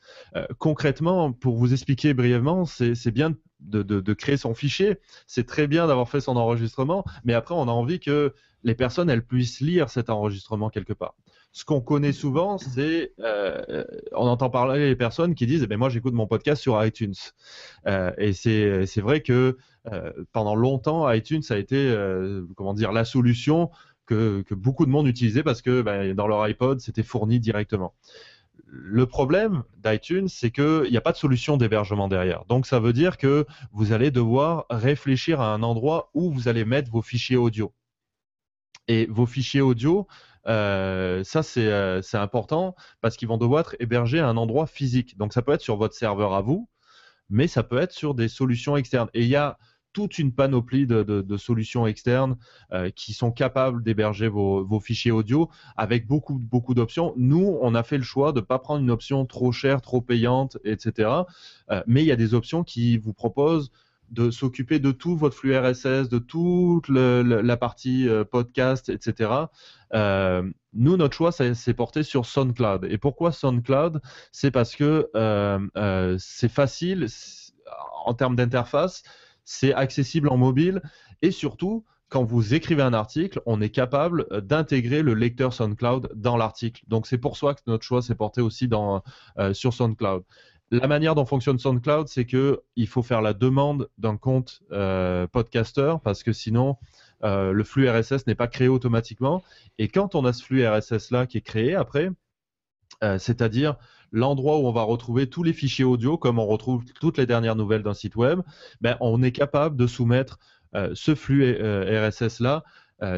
concrètement, pour vous expliquer brièvement, c'est bien de, créer son fichier, c'est très bien d'avoir fait son enregistrement, mais après, on a envie que les personnes elles puissent lire cet enregistrement quelque part ce qu'on connaît souvent, c'est on entend parler les personnes qui disent eh ben moi j'écoute mon podcast sur iTunes. Et c'est vrai que pendant longtemps iTunes a été euh, comment dire la solution que, beaucoup de monde utilisait parce que ben, dans leur iPod c'était fourni directement. Le problème d'iTunes, c'est qu'il n'y a pas de solution d'hébergement derrière. Donc ça veut dire que vous allez devoir réfléchir à un endroit où vous allez mettre vos fichiers audio. Et vos fichiers audio, euh, ça, euh, c'est important parce qu'ils vont devoir être hébergés à un endroit physique. Donc, ça peut être sur votre serveur à vous, mais ça peut être sur des solutions externes. Et il y a toute une panoplie de, solutions externes euh, qui sont capables d'héberger vos, fichiers audio avec beaucoup, beaucoup d'options. Nous, on a fait le choix de ne pas prendre une option trop chère, trop payante, etc. mais il y a des options qui vous proposent de s'occuper de tout votre flux RSS, de toute la partie euh, podcast, etc. Euh, nous, notre choix, c'est porté sur SoundCloud. Et pourquoi SoundCloud? C'est parce que euh, c'est facile en termes d'interface, c'est accessible en mobile et surtout, quand vous écrivez un article, on est capable d'intégrer le lecteur SoundCloud dans l'article. Donc c'est pour ça que notre choix s'est porté aussi dans, sur SoundCloud la manière dont fonctionne SoundCloud, c'est que il faut faire la demande d'un compte euh, podcaster parce que sinon euh, le flux RSS n'est pas créé automatiquement. Et quand on a ce flux RSS là qui est créé après, euh, c'est-à-dire l'endroit où on va retrouver tous les fichiers audio, comme on retrouve toutes les dernières nouvelles d'un site web, ben, on est capable de soumettre ce flux RSS là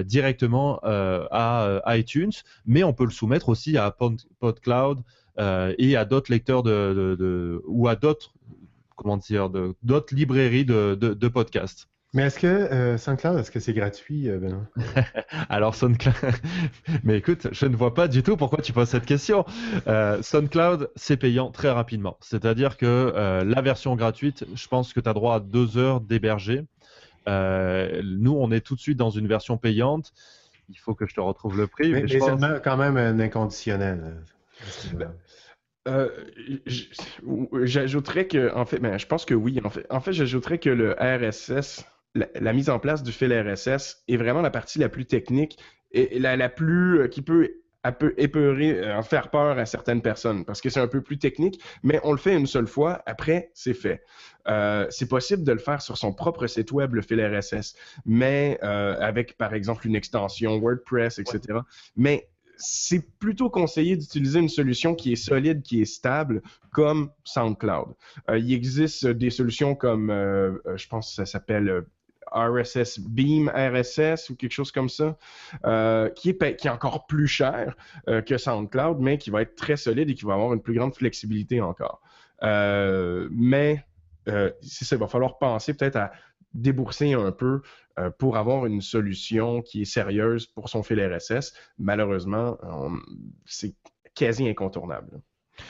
directement à iTunes, mais on peut le soumettre aussi à PodCloud, et à d'autres lecteurs de, ou à d'autres librairies de podcasts. Mais est-ce que euh, SoundCloud, est-ce que c'est gratuit, euh, Benoît? Alors SoundCloud, mais écoute, je ne vois pas du tout pourquoi tu poses cette question. Euh, SoundCloud, c'est payant très rapidement. C'est-à-dire que euh, la version gratuite, je pense que tu as droit à deux heures d'héberger. nous, on est tout de suite dans une version payante. Il faut que je te retrouve le prix. Mais, mais, mais quand même un inconditionnel. Euh, j'ajouterais que, en fait, ben, je pense que oui. En fait, en fait j'ajouterais que le RSS la, mise en place du fil RSS est vraiment la partie la plus technique et la, plus euh, qui peut peu épeurer, euh, faire peur à certaines personnes parce que c'est un peu plus technique, mais on le fait une seule fois, après c'est fait. Euh, c'est possible de le faire sur son propre site web, le fil RSS, mais avec par exemple une extension WordPress, etc. Mais c'est plutôt conseillé d'utiliser une solution qui est solide, qui est stable, comme SoundCloud. il existe des solutions comme, je pense que ça s'appelle RSS Beam RSS ou quelque chose comme ça, euh, qui, est, encore plus cher euh, que SoundCloud, mais qui va être très solide et qui va avoir une plus grande flexibilité encore. Euh, mais c'est ça, il va falloir penser peut-être à débourser un peu pour avoir une solution qui est sérieuse pour son fil RSS. Malheureusement, c'est quasi incontournable.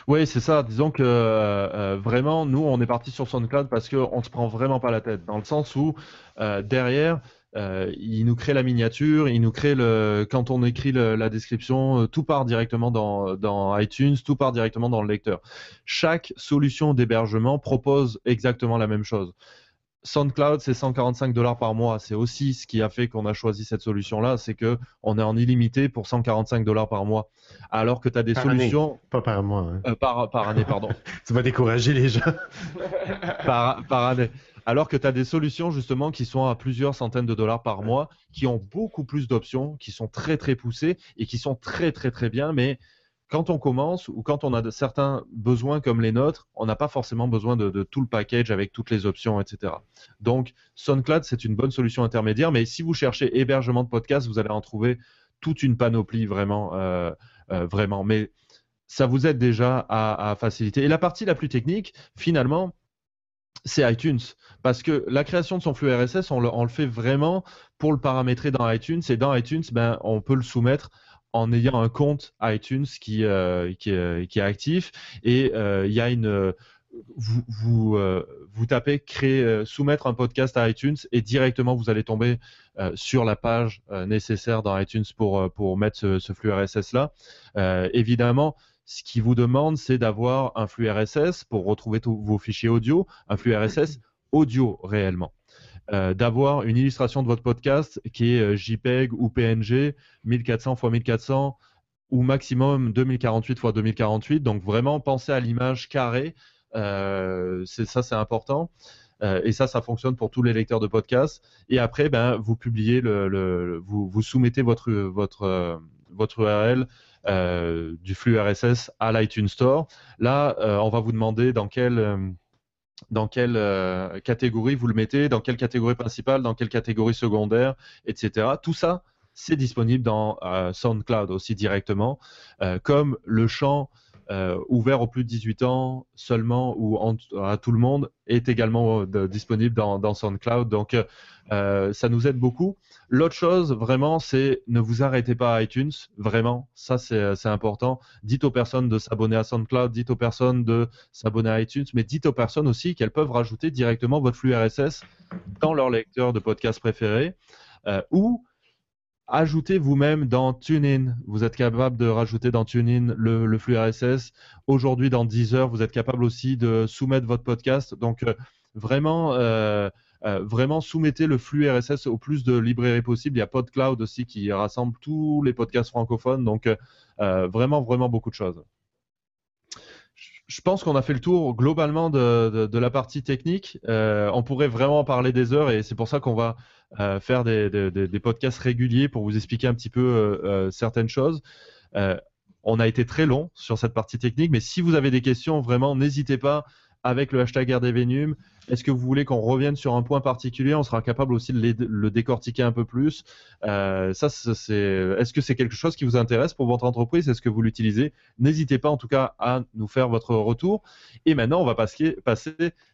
Oui, c'est ça. Disons que euh, euh, vraiment, nous, on est parti sur SoundCloud parce qu'on ne se prend vraiment pas la tête. Dans le sens où, euh, derrière, il nous crée la miniature, il nous crée le. Quand on écrit la description, tout part directement dans, dans, iTunes, tout part directement dans le lecteur. Chaque solution d'hébergement propose exactement la même chose. SoundCloud, c'est 145 dollars par mois. C'est aussi ce qui a fait qu'on a choisi cette solution-là, c'est que on est en illimité pour 145 dollars par mois. Alors que tu as des solutions. Pas par mois. Hein. Euh, par, par, année, pardon. tu vas décourager les gens. par, par année. Alors que tu as des solutions justement qui sont à plusieurs centaines de dollars par mois, qui ont beaucoup plus d'options, qui sont très très poussées et qui sont très très très bien, mais quand on commence ou quand on a certains besoins comme les nôtres, on n'a pas forcément besoin de, tout le package avec toutes les options, etc. Donc, SoundCloud, c'est une bonne solution intermédiaire, mais si vous cherchez hébergement de podcast, vous allez en trouver toute une panoplie vraiment, euh, euh, vraiment. Mais ça vous aide déjà à, faciliter. Et la partie la plus technique, finalement, c'est iTunes. Parce que la création de son flux RSS, on le, on le, fait vraiment pour le paramétrer dans iTunes. Et dans iTunes, ben, on peut le soumettre en ayant un compte iTunes qui, euh, euh, est actif et euh, il y a une vous, vous, tapez créer, soumettre un podcast à iTunes et directement vous allez tomber sur la page nécessaire dans iTunes pour, pour mettre ce, flux RSS là. évidemment, ce qui vous demande, c'est d'avoir un flux RSS pour retrouver tous vos fichiers audio, un flux RSS audio réellement. Euh, d'avoir une illustration de votre podcast qui est euh, JPEG ou PNG 1400 x 1400 ou maximum 2048 x 2048. Donc vraiment pensez à l'image carrée. Euh, ça, c'est important. et ça, ça fonctionne pour tous les lecteurs de podcast. Et après, ben, vous publiez vous, soumettez votre votre votre URL du flux RSS à l'iTunes Store. Là, on va vous demander dans quel dans quelle euh, catégorie vous le mettez, dans quelle catégorie principale, dans quelle catégorie secondaire, etc. Tout ça, c'est disponible dans euh, SoundCloud aussi directement, euh, comme le champ ouvert aux plus de 18 ans seulement ou à tout le monde est également disponible dans, SoundCloud. Donc, ça nous aide beaucoup. L'autre chose, vraiment, c'est ne vous arrêtez pas à iTunes. Vraiment, ça, c'est important. Dites aux personnes de s'abonner à SoundCloud, dites aux personnes de s'abonner à iTunes, mais dites aux personnes aussi qu'elles peuvent rajouter directement votre flux RSS dans leur lecteur de podcast préféré euh, ou ajoutez vous-même dans TuneIn. Vous êtes capable de rajouter dans TuneIn le, flux RSS. Aujourd'hui, dans Deezer, vous êtes capable aussi de soumettre votre podcast. Donc, euh, vraiment, euh, euh, vraiment soumettez le flux RSS au plus de librairies possible. Il y a PodCloud aussi qui rassemble tous les podcasts francophones. Donc vraiment, vraiment beaucoup de choses. Je pense qu'on a fait le tour globalement de, la partie technique. on pourrait vraiment parler des heures et c'est pour ça qu'on va faire des, des, podcasts réguliers pour vous expliquer un petit peu certaines choses. on a été très long sur cette partie technique, mais si vous avez des questions, vraiment, n'hésitez pas avec le hashtag RDVNUM. Est-ce que vous voulez qu'on revienne sur un point particulier? On sera capable aussi de le décortiquer un peu plus. Euh, ça, c'est. Est-ce que c'est quelque chose qui vous intéresse pour votre entreprise? Est-ce que vous l'utilisez? N'hésitez pas en tout cas à nous faire votre retour. Et maintenant, on va passer,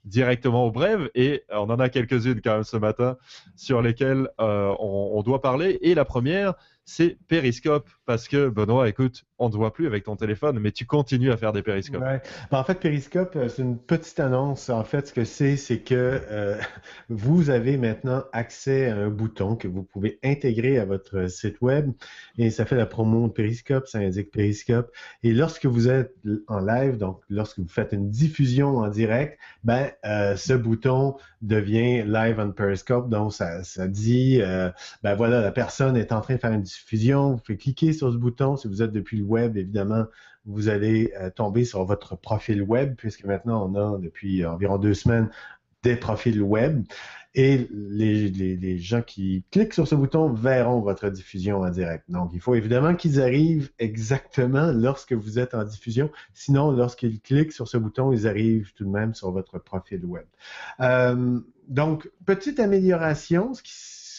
directement aux brèves. Et on en a quelques-unes quand même ce matin sur lesquelles euh, on, on doit parler. Et la première, c'est Periscope. Parce que, Benoît, écoute, on ne te voit plus avec ton téléphone, mais tu continues à faire des périscopes. Ben, en fait, Periscope, euh, c'est une petite annonce. En fait, ce que c'est, c'est que euh, vous avez maintenant accès à un bouton que vous pouvez intégrer à votre site web. Et ça fait la promo de Periscope, ça indique Periscope. Et lorsque vous êtes en live, donc lorsque vous faites une diffusion en direct, ben, euh, ce bouton devient live on Periscope. Donc, ça, ça dit, ben voilà, la personne est en train de faire une diffusion. Vous pouvez cliquer sur ce bouton si vous êtes depuis web, évidemment, vous allez euh, tomber sur votre profil web, puisque maintenant on a depuis environ deux semaines des profils web. Et les, gens qui cliquent sur ce bouton verront votre diffusion en direct. Donc, il faut évidemment qu'ils arrivent exactement lorsque vous êtes en diffusion. Sinon, lorsqu'ils cliquent sur ce bouton, ils arrivent tout de même sur votre profil web. Euh, donc, petite amélioration, ce qui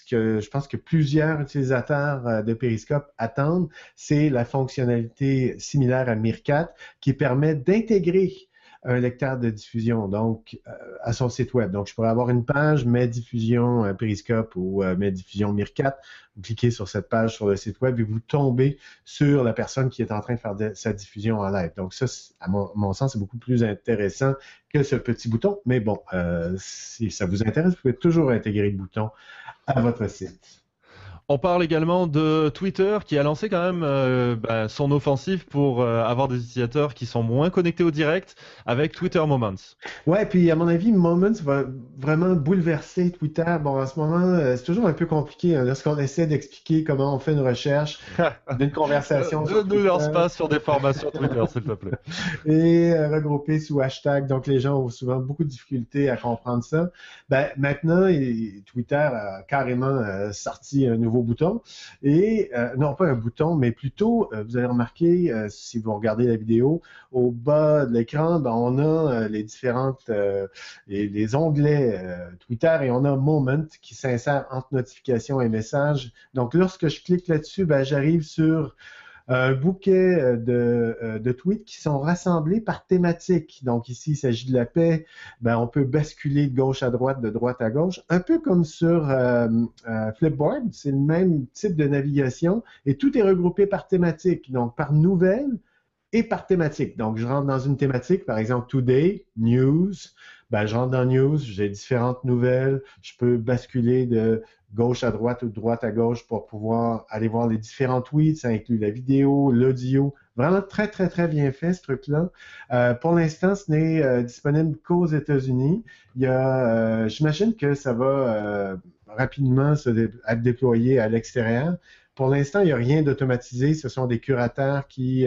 que je pense que plusieurs utilisateurs euh, de Periscope attendent, c'est la fonctionnalité similaire à Meerkat qui permet d'intégrer un lecteur de diffusion donc euh, à son site web. Donc, je pourrais avoir une page Mes diffusion euh, Periscope ou Mes diffusion Meerkat. Vous cliquez sur cette page sur le site web et vous tombez sur la personne qui est en train de faire sa diffusion en live. Donc, ça, à mon, sens, c'est beaucoup plus intéressant que ce petit bouton. Mais bon, si ça vous intéresse, vous pouvez toujours intégrer le bouton à votre site. On parle également de Twitter qui a lancé quand même euh, bah, son offensive pour euh, avoir des utilisateurs qui sont moins connectés au direct avec Twitter Moments. Ouais, puis à mon avis, Moments va vraiment bouleverser Twitter. Bon, en ce moment, euh, c'est toujours un peu compliqué hein, lorsqu'on essaie d'expliquer comment on fait une recherche d'une conversation. ne nous lance pas sur des formations Twitter, s'il te plaît. Et regrouper sous hashtag. Donc les gens ont souvent beaucoup de difficultés à comprendre ça. Ben, maintenant, Twitter a carrément sorti un nouveau bouton. Et euh, non, pas un bouton, mais plutôt, euh, vous allez remarquer, euh, si vous regardez la vidéo, au bas de l'écran, ben, on a les différentes, les, les, onglets Twitter et on a Moment qui s'insère entre notifications et messages. Donc, lorsque je clique là-dessus, ben, j'arrive sur un bouquet euh, euh, de, tweets qui sont rassemblés par thématique. Donc ici, il s'agit de la paix. Ben, on peut basculer de gauche à droite, de droite à gauche, un peu comme sur euh, Flipboard. C'est le même type de navigation et tout est regroupé par thématique, donc par nouvelle et par thématique. Donc je rentre dans une thématique, par exemple Today, News. Ben, je rentre dans News, j'ai différentes nouvelles. Je peux basculer de gauche à droite ou droite à gauche pour pouvoir aller voir les différents tweets. Ça inclut la vidéo, l'audio. Vraiment très, très, très bien fait, ce truc-là. Euh, pour l'instant, ce n'est euh, disponible qu'aux États-Unis. Il y a, euh, j'imagine que ça va rapidement se être déployé à l'extérieur. Pour l'instant, il n'y a rien d'automatisé. Ce sont des curateurs qui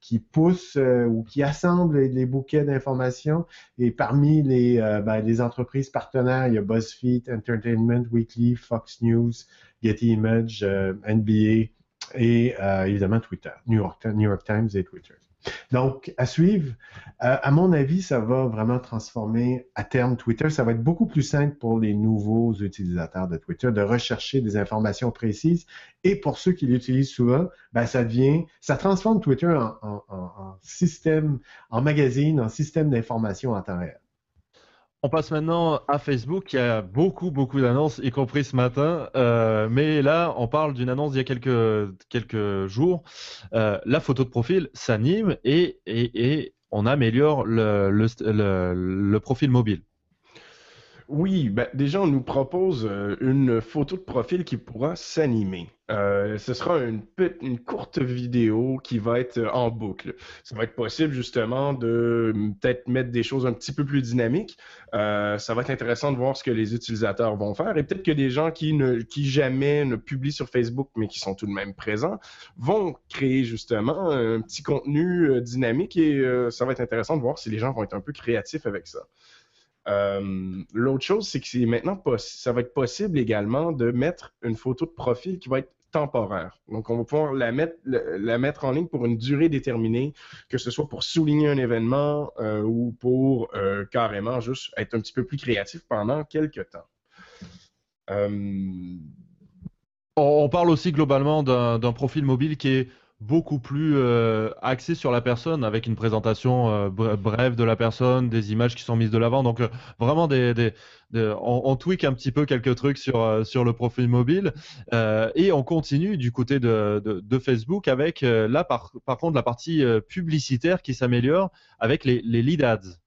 qui poussent euh, ou qui assemblent les bouquets d'informations. Et parmi les, euh, ben, les entreprises partenaires, il y a BuzzFeed, Entertainment Weekly, Fox News, Getty Image, euh, NBA et évidemment Twitter, New York, New York Times et Twitter. Donc, à suivre. Euh, à mon avis, ça va vraiment transformer à terme Twitter. Ça va être beaucoup plus simple pour les nouveaux utilisateurs de Twitter de rechercher des informations précises. Et pour ceux qui l'utilisent souvent, ben, ça devient, ça transforme Twitter en, en système, en magazine, en système d'information en temps réel. On passe maintenant à Facebook qui a beaucoup, beaucoup d'annonces, y compris ce matin. Euh, mais là, on parle d'une annonce d'il y a quelques, quelques jours. Euh, la photo de profil s'anime et, et, on améliore le, le, profil mobile. Oui, ben, déjà, on nous propose euh, une photo de profil qui pourra s'animer. Euh, ce sera une, courte vidéo qui va être euh, en boucle. Ça va être possible justement de peut-être mettre des choses un petit peu plus dynamiques. ça va être intéressant de voir ce que les utilisateurs vont faire et peut-être que des gens qui, ne, qui jamais ne publient sur Facebook mais qui sont tout de même présents vont créer justement un petit contenu dynamique et ça va être intéressant de voir si les gens vont être un peu créatifs avec ça. Euh, l'autre chose, c'est que maintenant ça va être possible également de mettre une photo de profil qui va être temporaire. Donc, on va pouvoir la mettre, la mettre en ligne pour une durée déterminée, que ce soit pour souligner un événement euh, ou pour euh, carrément juste être un petit peu plus créatif pendant quelques temps. On parle aussi globalement d'un profil mobile qui est beaucoup plus euh, axé sur la personne avec une présentation euh, brève de la personne, des images qui sont mises de l'avant. Donc euh, vraiment on, tweak un petit peu quelques trucs sur sur le profil mobile et on continue du côté de, de, Facebook avec là par, par contre la partie publicitaire qui s'améliore avec les, les lead ads.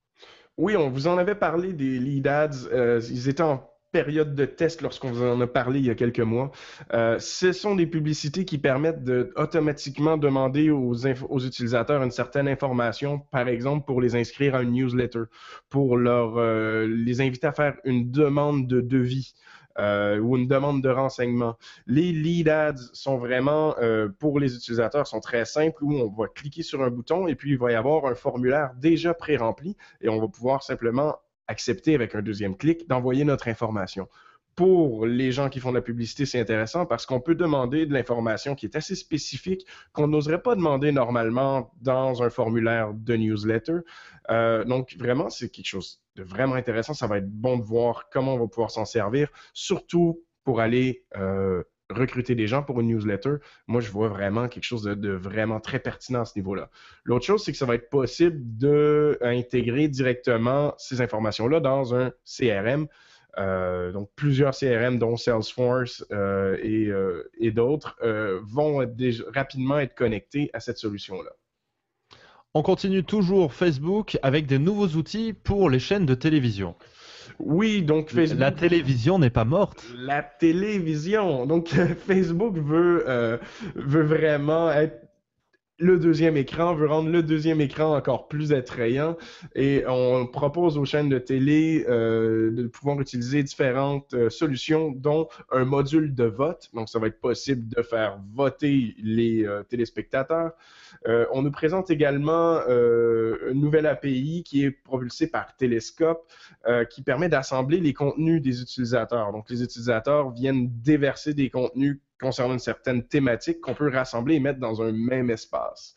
Oui, on vous en avait parlé des lead ads. ils étaient en période de test lorsqu'on vous en a parlé il y a quelques mois. Euh, ce sont des publicités qui permettent de automatiquement demander aux, utilisateurs une certaine information, par exemple pour les inscrire à une newsletter, pour leur, euh, les inviter à faire une demande de devis. Euh, ou une demande de renseignement. Les lead ads sont vraiment, pour les utilisateurs, sont très simples où on va cliquer sur un bouton et puis il va y avoir un formulaire déjà pré-rempli et on va pouvoir simplement accepter avec un deuxième clic d'envoyer notre information. Pour les gens qui font de la publicité, c'est intéressant parce qu'on peut demander de l'information qui est assez spécifique, qu'on n'oserait pas demander normalement dans un formulaire de newsletter. Euh, donc, vraiment, c'est quelque chose de vraiment intéressant. Ça va être bon de voir comment on va pouvoir s'en servir, surtout pour aller euh, recruter des gens pour une newsletter, moi, je vois vraiment quelque chose de, vraiment très pertinent à ce niveau-là. L'autre chose, c'est que ça va être possible d'intégrer directement ces informations-là dans un CRM. Euh, donc, plusieurs CRM, dont Salesforce euh, euh, et, d'autres, vont rapidement être connectés à cette solution-là. On continue toujours Facebook avec des nouveaux outils pour les chaînes de télévision. Oui, donc Facebook. La télévision n'est pas morte. La télévision. Donc Facebook veut, euh, veut vraiment être le deuxième écran, veut rendre le deuxième écran encore plus attrayant et on propose aux chaînes de télé euh, de pouvoir utiliser différentes euh, solutions, dont un module de vote. Donc, ça va être possible de faire voter les téléspectateurs. Euh, on nous présente également une nouvelle API qui est propulsée par Telescope qui permet d'assembler les contenus des utilisateurs. Donc, les utilisateurs viennent déverser des contenus concernant une certaine thématique qu'on peut rassembler et mettre dans un même espace.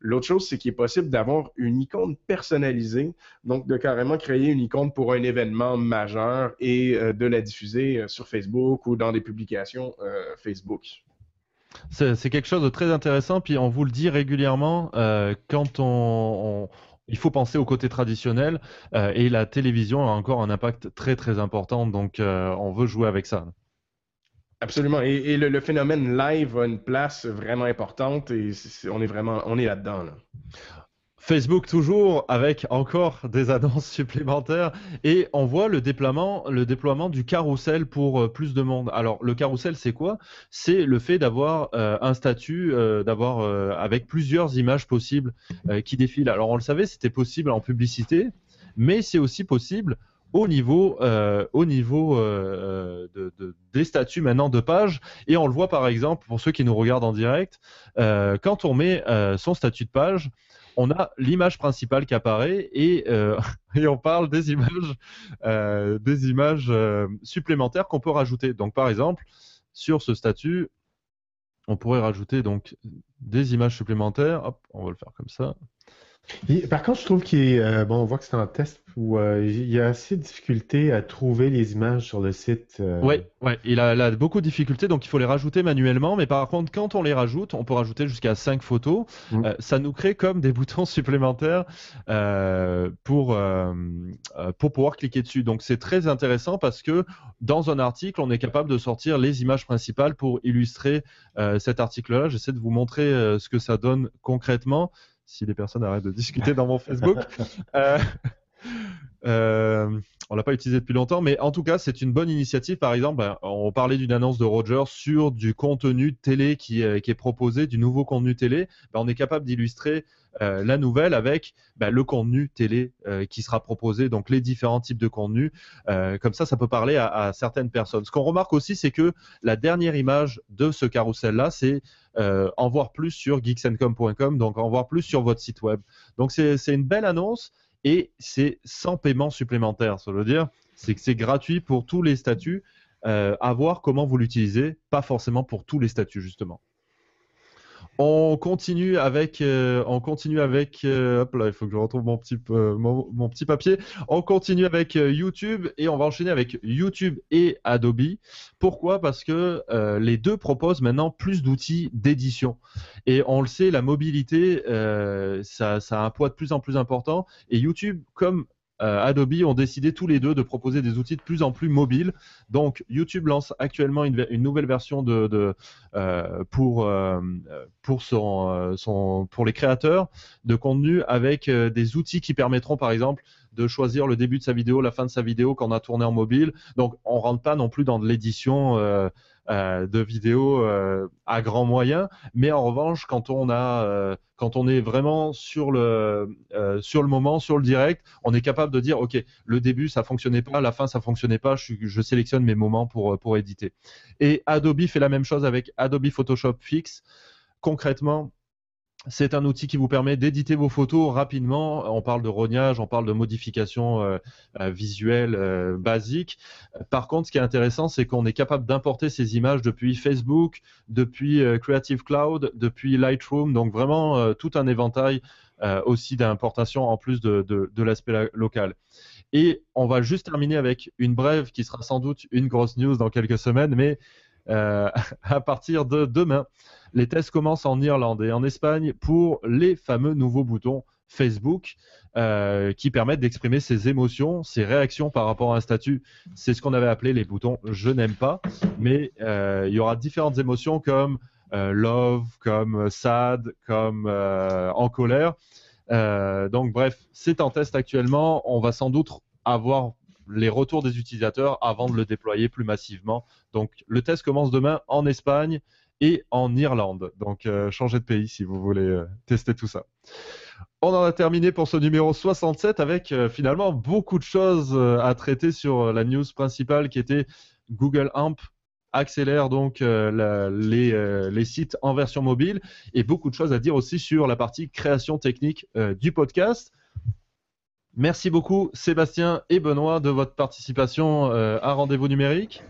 L'autre chose, c'est qu'il est possible d'avoir une icône personnalisée, donc de carrément créer une icône pour un événement majeur et de la diffuser sur Facebook ou dans des publications Facebook. C'est quelque chose de très intéressant, puis on vous le dit régulièrement, euh, quand on, il faut penser au côté traditionnel, euh, et la télévision a encore un impact très très important, donc euh, on veut jouer avec ça. Absolument, et, le, phénomène live a une place vraiment importante, et on est vraiment, on est là-dedans. Là. Facebook toujours avec encore des annonces supplémentaires et on voit le déploiement, le déploiement du carrousel pour euh, plus de monde. Alors le carrousel c'est quoi? C'est le fait d'avoir euh, un statut, euh, d'avoir avec plusieurs images possibles qui défilent. Alors on le savait, c'était possible en publicité, mais c'est aussi possible au niveau, au niveau de, des statuts maintenant de page. Et on le voit par exemple pour ceux qui nous regardent en direct, quand on met son statut de page on a l'image principale qui apparaît et, euh, on parle des images, euh, des images euh, supplémentaires qu'on peut rajouter. Donc par exemple, sur ce statut, on pourrait rajouter donc des images supplémentaires. Hop, on va le faire comme ça par contre, je trouve qu'il est, euh, bon, on voit que c'est un test où euh, il y a assez de difficultés à trouver les images sur le site. Euh. Oui, ouais, il a, beaucoup de difficultés, donc il faut les rajouter manuellement. Mais par contre, quand on les rajoute, on peut rajouter jusqu'à 5 photos. Mm. ça nous crée comme des boutons supplémentaires pour, pour pouvoir cliquer dessus. Donc c'est très intéressant parce que dans un article, on est capable de sortir les images principales pour illustrer cet article-là. J'essaie de vous montrer ce que ça donne concrètement si les personnes arrêtent de discuter dans mon Facebook. Euh, euh, on l'a pas utilisé depuis longtemps, mais en tout cas, c'est une bonne initiative. Par exemple, ben, on parlait d'une annonce de Roger sur du contenu télé qui, est proposé, du nouveau contenu télé. Ben, on est capable d'illustrer euh, la nouvelle avec ben, le contenu télé euh, qui sera proposé, donc les différents types de contenus. Euh, comme ça, ça peut parler à, certaines personnes. Ce qu'on remarque aussi, c'est que la dernière image de ce carrousel-là, c'est en voir plus sur geeksandcom.com, donc en voir plus sur votre site web. Donc c'est une belle annonce et c'est sans paiement supplémentaire. Ça veut dire c'est que c'est gratuit pour tous les statuts. à voir comment vous l'utilisez, pas forcément pour tous les statuts justement. On continue avec, euh, on continue avec, euh, hop là, il faut que je retrouve mon petit, euh, mon, petit papier. On continue avec YouTube et on va enchaîner avec YouTube et Adobe. Pourquoi? Parce que les deux proposent maintenant plus d'outils d'édition. Et on le sait, la mobilité, ça, ça, a un poids de plus en plus important. Et YouTube, comme euh, Adobe ont décidé tous les deux de proposer des outils de plus en plus mobiles. Donc YouTube lance actuellement une, nouvelle version euh, pour, euh, pour, les créateurs de contenu avec des outils qui permettront par exemple de choisir le début de sa vidéo, la fin de sa vidéo quand on a tourné en mobile. Donc on rentre pas non plus dans de l'édition de vidéos euh, à grands moyens. Mais en revanche, quand on a, euh, quand on est vraiment sur le, sur le moment, sur le direct, on est capable de dire, ok, le début ça fonctionnait pas, la fin ça fonctionnait pas, je, je sélectionne mes moments pour pour éditer. Et Adobe fait la même chose avec Adobe Photoshop Fix. Concrètement, c'est un outil qui vous permet d'éditer vos photos rapidement. On parle de rognage, on parle de modifications euh, euh, visuelles euh, basiques. Par contre, ce qui est intéressant, c'est qu'on est capable d'importer ces images depuis Facebook, depuis Creative Cloud, depuis Lightroom. Donc vraiment tout un éventail aussi d'importation en plus de, l'aspect local. Et on va juste terminer avec une brève qui sera sans doute une grosse news dans quelques semaines, à partir de demain, les tests commencent en Irlande et en Espagne pour les fameux nouveaux boutons Facebook euh, qui permettent d'exprimer ses émotions, ses réactions par rapport à un statut. C'est ce qu'on avait appelé les boutons je n'aime pas, mais euh, il y aura différentes émotions comme euh, love, comme sad, comme en colère. donc bref, c'est en test actuellement. On va sans doute avoir les retours des utilisateurs avant de le déployer plus massivement. Donc le test commence demain en Espagne et en Irlande. Donc euh, changez de pays si vous voulez euh, tester tout ça. On en a terminé pour ce numéro 67 avec euh, finalement beaucoup de choses à traiter sur la news principale qui était Google Amp accélère donc les, les, sites en version mobile et beaucoup de choses à dire aussi sur la partie création technique du podcast. Merci beaucoup Sébastien et Benoît de votre participation à Rendez-vous numérique.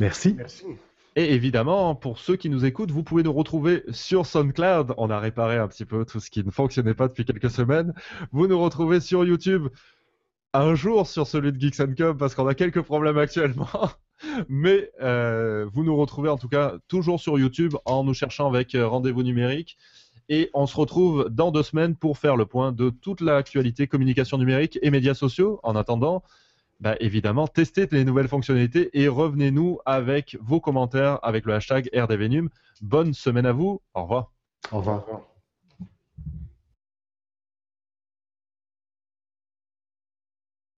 Merci. Merci. Et évidemment, pour ceux qui nous écoutent, vous pouvez nous retrouver sur SoundCloud. On a réparé un petit peu tout ce qui ne fonctionnait pas depuis quelques semaines. Vous nous retrouvez sur YouTube un jour sur celui de Geeks Com parce qu'on a quelques problèmes actuellement. Mais euh, vous nous retrouvez en tout cas toujours sur YouTube en nous cherchant avec euh, Rendez-vous numérique. Et on se retrouve dans deux semaines pour faire le point de toute l'actualité communication numérique et médias sociaux. En attendant, bah, évidemment, testez les nouvelles fonctionnalités et revenez-nous avec vos commentaires avec le hashtag RDVNUM. Bonne semaine à vous. Au revoir. Au revoir.